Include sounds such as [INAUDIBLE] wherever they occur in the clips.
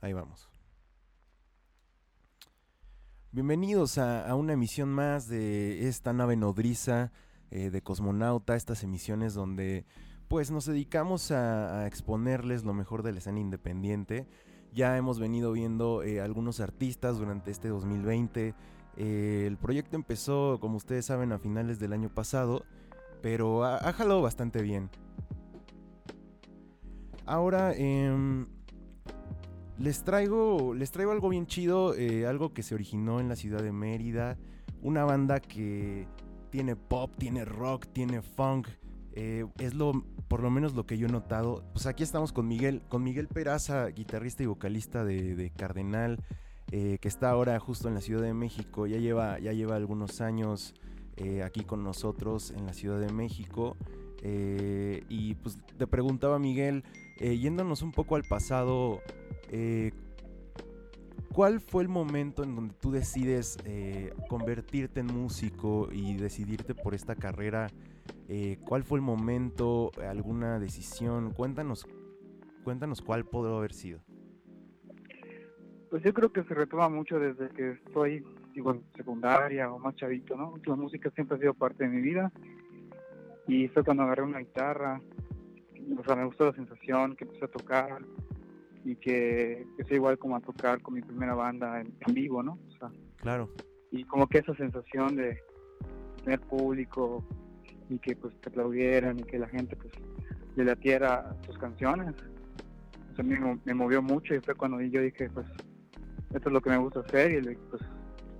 Ahí vamos. Bienvenidos a, una emisión más de esta nave nodriza eh, de Cosmonauta, estas emisiones donde pues nos dedicamos a, exponerles lo mejor de la escena independiente. Ya hemos venido viendo eh, algunos artistas durante este 2020. Eh, el proyecto empezó, como ustedes saben, a finales del año pasado, pero ha, jalado bastante bien. Ahora, eh, les traigo, les traigo algo bien chido, eh, algo que se originó en la ciudad de Mérida, una banda que tiene pop, tiene rock, tiene funk, eh, es lo, por lo menos lo que yo he notado. Pues aquí estamos con Miguel, con Miguel Peraza, guitarrista y vocalista de, Cardenal, eh, que está ahora justo en la Ciudad de México, ya lleva, ya lleva algunos años aquí con nosotros en la Ciudad de México. y pues te preguntaba Miguel, yéndonos un poco al pasado, eh, ¿Cuál fue el momento en donde tú decides eh, convertirte en músico y decidirte por esta carrera? Eh, ¿Cuál fue el momento? ¿Alguna decisión? Cuéntanos, cuéntanos cuál pudo haber sido. Pues yo creo que se retoma mucho desde que estoy igual secundaria o más chavito, ¿no? La música siempre ha sido parte de mi vida y fue cuando agarré una guitarra, o sea, me gustó la sensación que empecé a tocar, y que, sea igual como a tocar con mi primera banda en, vivo, ¿no? O sea, claro. Y como que esa sensación de tener público y que pues te aplaudieran y que la gente pues le latiera tus canciones, a mí me, movió mucho y fue cuando yo dije pues esto es lo que me gusta hacer y, pues,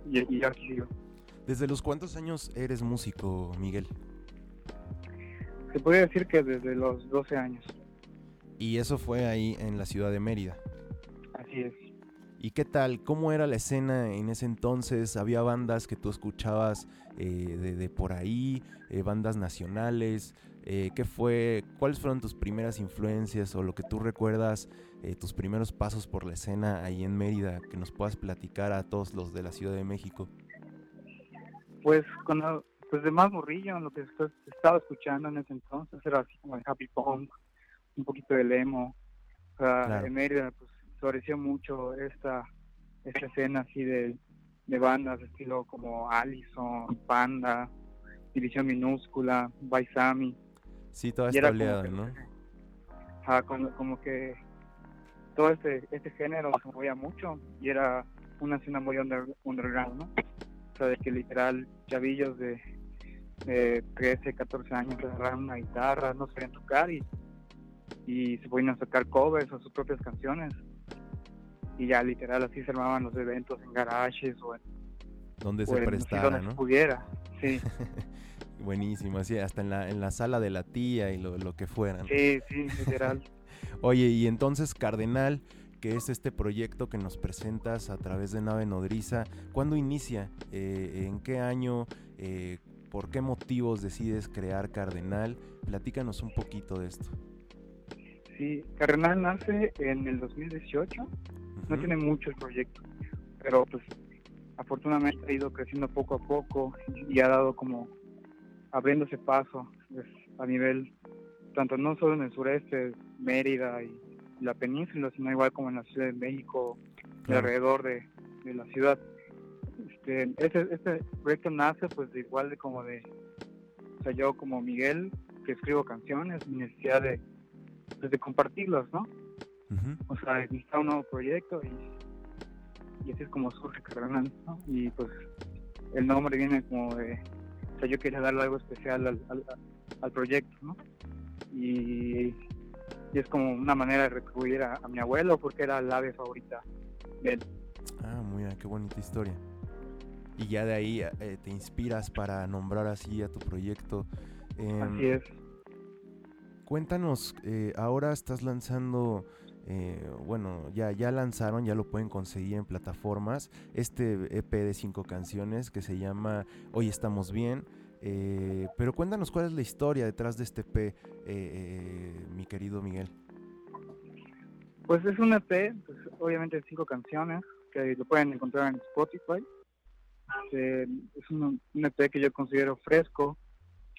y, y aquí sigo. ¿Desde los cuántos años eres músico, Miguel? Se podría decir que desde los 12 años. Y eso fue ahí en la ciudad de Mérida. Así es. ¿Y qué tal? ¿Cómo era la escena en ese entonces? ¿Había bandas que tú escuchabas eh, de, por ahí? Eh, ¿Bandas nacionales? Eh, ¿Qué fue? ¿Cuáles fueron tus primeras influencias o lo que tú recuerdas, tus primeros pasos por la escena ahí en Mérida, que nos puedas platicar a todos los de la Ciudad de México? Pues cuando, pues de más morrillo, lo que estaba escuchando en ese entonces era así como el happy punk, un poquito de emo. En Mérida pues floreció mucho esta, esta escena así de, de bandas estilo como Allison, Panda, División Minúscula, Baisami. Sí, toda esta oleada, ¿no? como, que todo este, este género se movía mucho y era una escena muy underground, ¿no? O sea, de que literal chavillos de, de 13, 14 años agarraron una guitarra, no sabían tocar y y se podían sacar covers o sus propias canciones. Y ya literal así se armaban los eventos en garages o en... Donde se prestara, donde pudiera, sí. [LAUGHS] Buenísimo, así hasta en la, en la sala de la tía y lo, lo que fueran. Sí, sí, literal. [LAUGHS] Oye, y entonces Cardenal, que es este proyecto que nos presentas a través de Nave Nodriza, ¿cuándo inicia? Eh, ¿En qué año? Eh, ¿Por qué motivos decides crear Cardenal? Platícanos un poquito de esto. Sí, Cardenal nace en el 2018, no tiene mucho el proyecto, pero pues afortunadamente ha ido creciendo poco a poco y ha dado como abriéndose paso pues, a nivel, tanto no solo en el sureste, Mérida y la península, sino igual como en la Ciudad de México y alrededor de, la ciudad. Este, este, este, proyecto nace pues de igual de como de, o sea, yo como Miguel, que escribo canciones, mi necesidad de pues, de compartirlos, ¿no? O sea, necesita un nuevo proyecto y, y así es como surge Cardenal, ¿no? Y pues el nombre viene como de, o sea, yo quería darle algo especial al, al, proyecto, ¿no? Y, y, es como una manera de retribuir a, mi abuelo porque era la ave favorita de él. Ah, muy bien, qué bonita historia. Y ya de ahí eh, te inspiras para nombrar así a tu proyecto. Em, así es. Cuéntanos, eh, ahora estás lanzando, eh, bueno, ya, ya lanzaron, ya lo pueden conseguir en plataformas, este EP de cinco canciones que se llama Hoy estamos bien. Pero cuéntanos cuál es la historia detrás de este EP, mi querido Miguel. Pues es un EP, pues, obviamente de cinco canciones, que lo pueden encontrar en Spotify. Este, es un, un EP que yo considero fresco,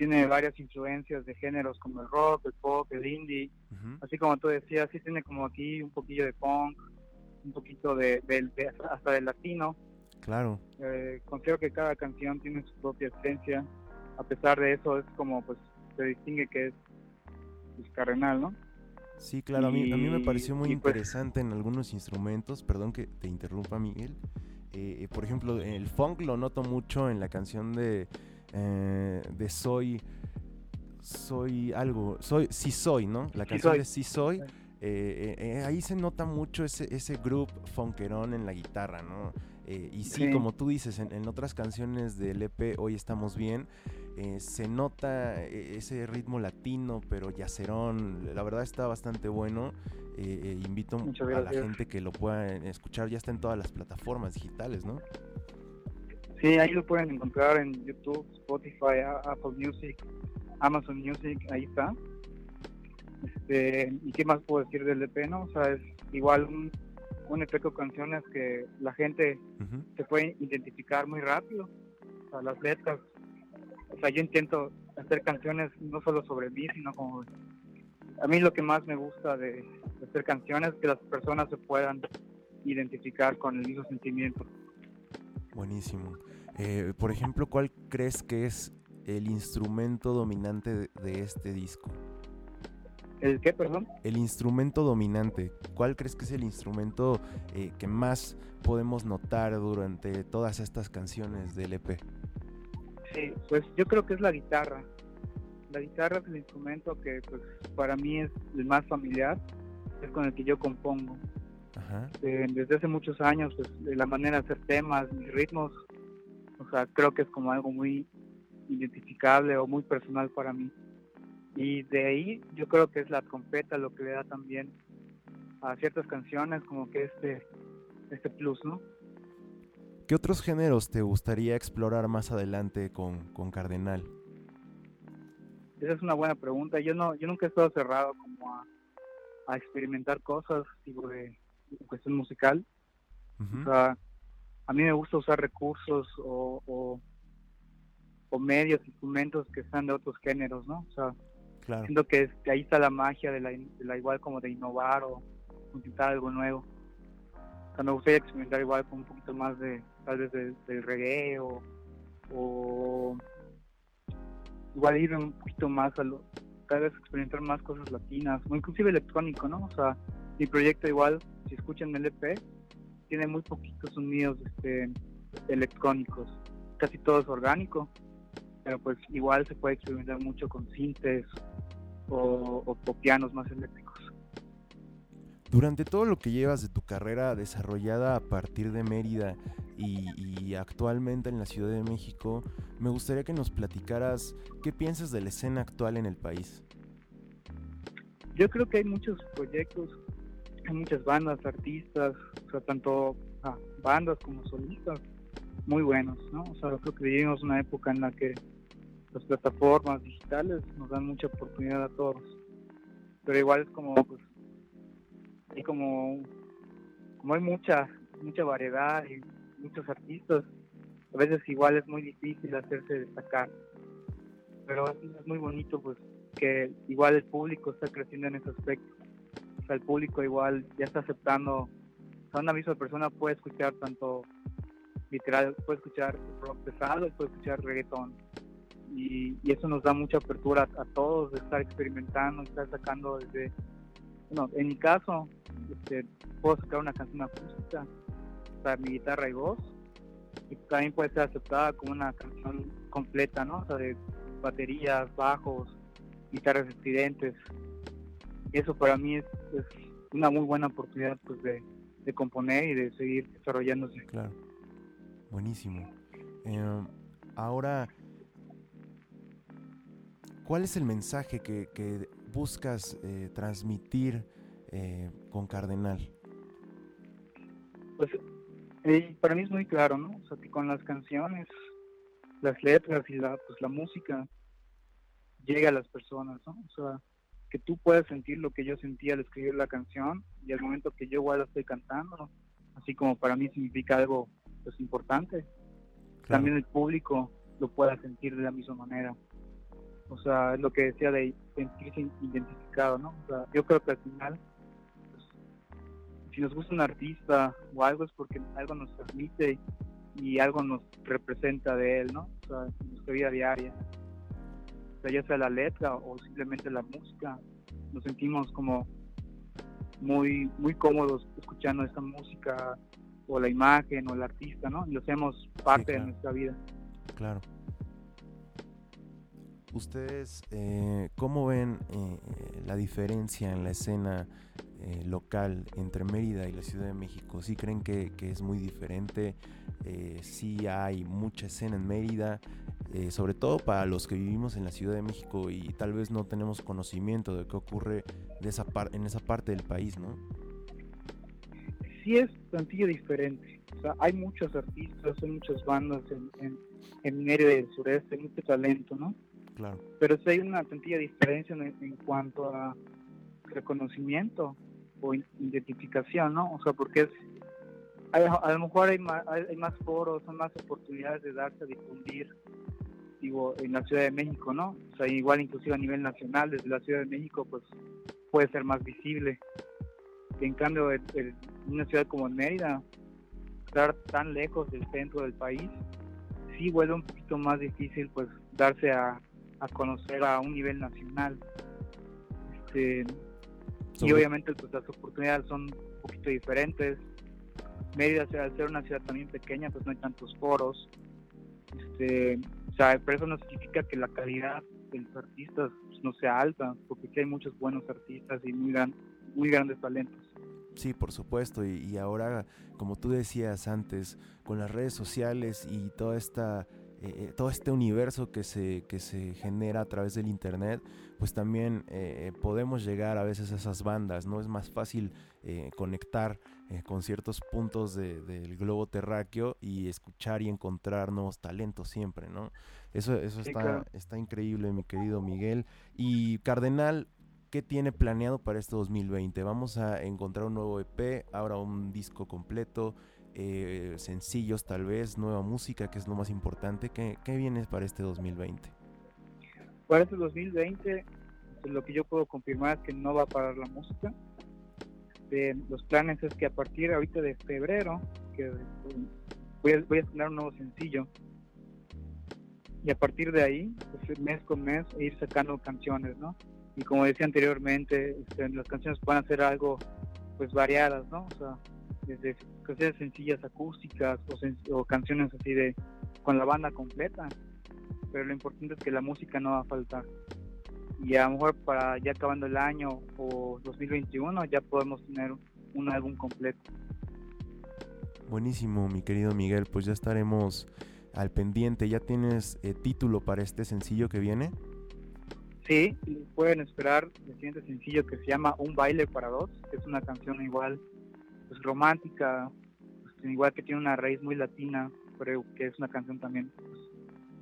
tiene varias influencias de géneros como el rock, el pop, el indie, así como tú decías, sí tiene como aquí un poquillo de punk, un poquito de, hasta del latino. Claro. Eh, considero que cada canción tiene su propia esencia. A pesar de eso, es como pues se distingue que es cardenal, ¿no? Sí, claro, a, mí, a mí me pareció muy pues interesante en algunos instrumentos, perdón que te interrumpa Miguel. Eh, por ejemplo, el funk lo noto mucho en la canción de, eh, de Soy, Soy algo, Soy, Sí Soy, ¿no? La canción de Sí Soy. Eh, ahí se nota mucho ese, ese group funkerón en la guitarra, ¿no? y sí, como tú dices, en, en, otras canciones del EP Hoy Estamos Bien, se nota ese ritmo latino, pero yacerón. La verdad está bastante bueno. Eh, invito a la gente que lo pueda escuchar. Ya está en todas las plataformas digitales, ¿no? Sí, ahí lo pueden encontrar en YouTube, Spotify, Apple Music, Amazon Music. Ahí está. Este, ¿Y qué más puedo decir del EP? No? O sea, es igual un, un EP con canciones que la gente se puede identificar muy rápido. O sea, las letras o sea, yo intento hacer canciones no solo sobre mí, sino como... A mí lo que más me gusta de, hacer canciones es que las personas se puedan identificar con el mismo sentimiento. Buenísimo. Eh, por ejemplo, ¿cuál crees que es el instrumento dominante de, este disco? ¿El qué, perdón? El instrumento dominante. ¿Cuál crees que es el instrumento eh, que más podemos notar durante todas estas canciones del EP? Sí, pues yo creo que es la guitarra. La guitarra es el instrumento que pues para mí es el más familiar, es con el que yo compongo. desde hace muchos años, pues la manera de hacer temas, mis ritmos, o sea, creo que es como algo muy identificable o muy personal para mí. Y de ahí yo creo que es la trompeta lo que le da también a ciertas canciones como que este, este plus, ¿no? ¿Qué otros géneros te gustaría explorar más adelante con, Cardenal? Esa es una buena pregunta. Yo no, yo nunca he estado cerrado como a, experimentar cosas tipo de, cuestión musical. O sea, a mí me gusta usar recursos o, o, medios, instrumentos que están de otros géneros, ¿no? O sea, siento que, ahí está la magia de la, de la igual como de innovar o intentar algo nuevo. O sea, me gustaría experimentar igual con un poquito más de, tal vez del, reggae o, igual ir un poquito más a lo, tal vez experimentar más cosas latinas o inclusive electrónico, ¿no? O sea, mi proyecto igual, si escuchan el EP, tiene muy poquitos sonidos este, electrónicos, casi todo es orgánico, pero pues igual se puede experimentar mucho con sintes o, o pianos más eléctricos. Durante todo lo que llevas de tu carrera desarrollada a partir de Mérida y, actualmente en la Ciudad de México, me gustaría que nos platicaras qué piensas de la escena actual en el país. Yo creo que hay muchos proyectos, hay muchas bandas, artistas, o sea, tanto ah, bandas como solistas, muy buenos, ¿no? O sea, creo que vivimos una época en la que las plataformas digitales nos dan mucha oportunidad a todos. Pero igual es como pues, y como, como hay mucha, mucha variedad y muchos artistas, a veces igual es muy difícil hacerse destacar. Pero es, muy bonito pues que igual el público está creciendo en ese aspecto. O sea, el público igual ya está aceptando, o sea, una misma persona puede escuchar tanto literal, puede escuchar rock pesado puede escuchar reggaetón. Y, eso nos da mucha apertura a, a todos de estar experimentando, estar sacando desde bueno, en mi caso, este, puedo sacar una canción acústica para mi guitarra y voz, y también puede ser aceptada como una canción completa, ¿no? O sea, de baterías, bajos, guitarras estridentes. Eso para mí es, una muy buena oportunidad pues, de, componer y de seguir desarrollándose. Claro, buenísimo. Em, ahora, ¿cuál es el mensaje que, que buscas eh, transmitir eh, con Cardenal? Pues eh, para mí es muy claro, ¿no? O sea, que con las canciones, las letras y la, pues, la música llega a las personas, ¿no? O sea, que tú puedas sentir lo que yo sentía al escribir la canción y al momento que yo igual la estoy cantando, así como para mí significa algo pues importante, también el público lo pueda sentir de la misma manera. O sea, es lo que decía de sentirse identificado, ¿no? O sea, yo creo que al final, si nos gusta un artista o algo es porque algo nos transmite y algo nos representa de él, ¿no? O sea, nuestra vida diaria. O sea, ya sea la letra o simplemente la música, nos sentimos como muy muy cómodos escuchando esta música o la imagen o el artista, ¿no? Y lo hacemos parte de nuestra vida. Claro. ¿Ustedes eh, cómo ven eh, la diferencia en la escena eh, local entre Mérida y la Ciudad de México? ¿Sí creen que, es muy diferente? Eh, ¿Sí hay mucha escena en Mérida? sobre todo para los que vivimos en la Ciudad de México y tal vez no tenemos conocimiento de qué ocurre de esa en esa parte del país, ¿no? Sí es tantillo diferente. O sea, hay muchos artistas, hay muchas bandas en, en, en Mérida y el sureste, mucho talento, ¿no? Pero si hay una sencilla diferencia en, cuanto a reconocimiento o identificación, ¿no? O sea, porque es, a lo mejor hay más, hay más foros, son más oportunidades de darse a difundir, digo, en la Ciudad de México, ¿no? O sea, igual inclusive a nivel nacional, desde la Ciudad de México, pues puede ser más visible. En cambio, en una ciudad como Mérida, estar tan lejos del centro del país, sí vuelve un poquito más difícil, pues, darse a, a conocer a un nivel nacional. Este, y obviamente pues, las oportunidades son un poquito diferentes. Mérida, al ser una ciudad también pequeña, pues no hay tantos foros. Este, o sea, pero eso no significa que la calidad de los artistas pues, no sea alta, porque aquí hay muchos buenos artistas y muy, gran, muy grandes talentos. Sí, por supuesto. Y, y, ahora, como tú decías antes, con las redes sociales y toda esta eh, eh, todo este universo que se, que se genera a través del internet, pues también eh, podemos llegar a veces a esas bandas, ¿no? Es más fácil conectar con ciertos puntos del globo terráqueo y escuchar y encontrar nuevos talentos siempre, ¿no? Eso, eso está, está increíble, mi querido Miguel. Y Cardenal, ¿qué tiene planeado para este 2020? Vamos a encontrar un nuevo EP, ahora un disco completo. Eh, sencillos tal vez, nueva música, que es lo más importante. ¿Qué, qué viene para este 2020? Para este 2020, pues, lo que yo puedo confirmar es que no va a parar la música. Eh, los planes es que a partir ahorita de febrero, que voy a, voy a tener un nuevo sencillo, y a partir de ahí, pues, mes con mes, ir sacando canciones, ¿no? Y como decía anteriormente, este, las canciones pueden ser algo, pues variadas, ¿no? O sea, desde canciones sencillas acústicas o, canciones así de con la banda completa. Pero lo importante es que la música no va a faltar. Y a lo mejor para ya acabando el año o 2021 ya podemos tener un álbum completo. Buenísimo mi querido Miguel. Pues ya estaremos al pendiente. Ya tienes eh, título para este sencillo que viene Sí, pueden esperar el siguiente sencillo que se llama Un baile para dos, que es una canción igual pues romántica, pues, igual que tiene una raíz muy latina, creo que es una canción también pues,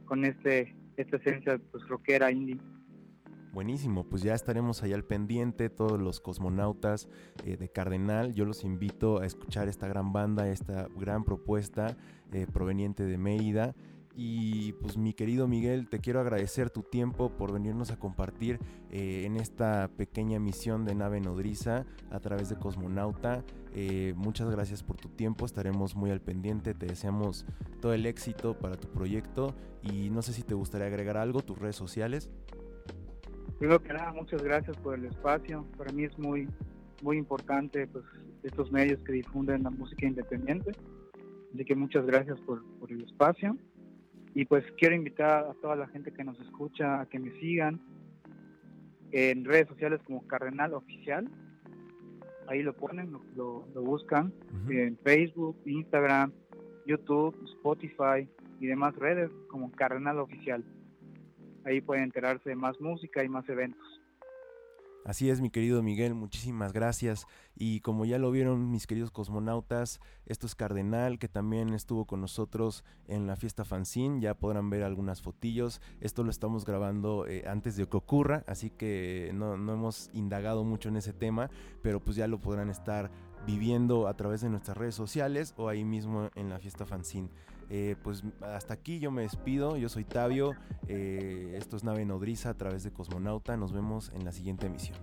con este esta esencia pues rockera indie. Buenísimo, pues ya estaremos allá al pendiente, todos los cosmonautas eh, de Cardenal. Yo los invito a escuchar esta gran banda, esta gran propuesta eh, proveniente de Mérida. Y pues mi querido Miguel, te quiero agradecer tu tiempo por venirnos a compartir eh, en esta pequeña misión de nave nodriza a través de Cosmonauta. Eh, muchas gracias por tu tiempo, estaremos muy al pendiente, te deseamos todo el éxito para tu proyecto y no sé si te gustaría agregar algo, tus redes sociales. Primero que nada, muchas gracias por el espacio, para mí es muy, muy importante pues, estos medios que difunden la música independiente, así que muchas gracias por, por el espacio. Y pues quiero invitar a toda la gente que nos escucha a que me sigan en redes sociales como Cardenal Oficial. Ahí lo ponen, lo, buscan en Facebook, Instagram, YouTube, Spotify y demás redes como Cardenal Oficial. Ahí pueden enterarse de más música y más eventos. Así es, mi querido Miguel, muchísimas gracias. Y como ya lo vieron mis queridos cosmonautas, esto es Cardenal, que también estuvo con nosotros en la fiesta fanzine. Ya podrán ver algunas fotillos. Esto lo estamos grabando eh, antes de que ocurra, así que no, no hemos indagado mucho en ese tema, pero pues ya lo podrán estar viviendo a través de nuestras redes sociales o ahí mismo en la fiesta fanzine. Eh, pues hasta aquí yo me despido, yo soy Tabio, eh, esto es Nave Nodriza a través de Cosmonauta, nos vemos en la siguiente emisión.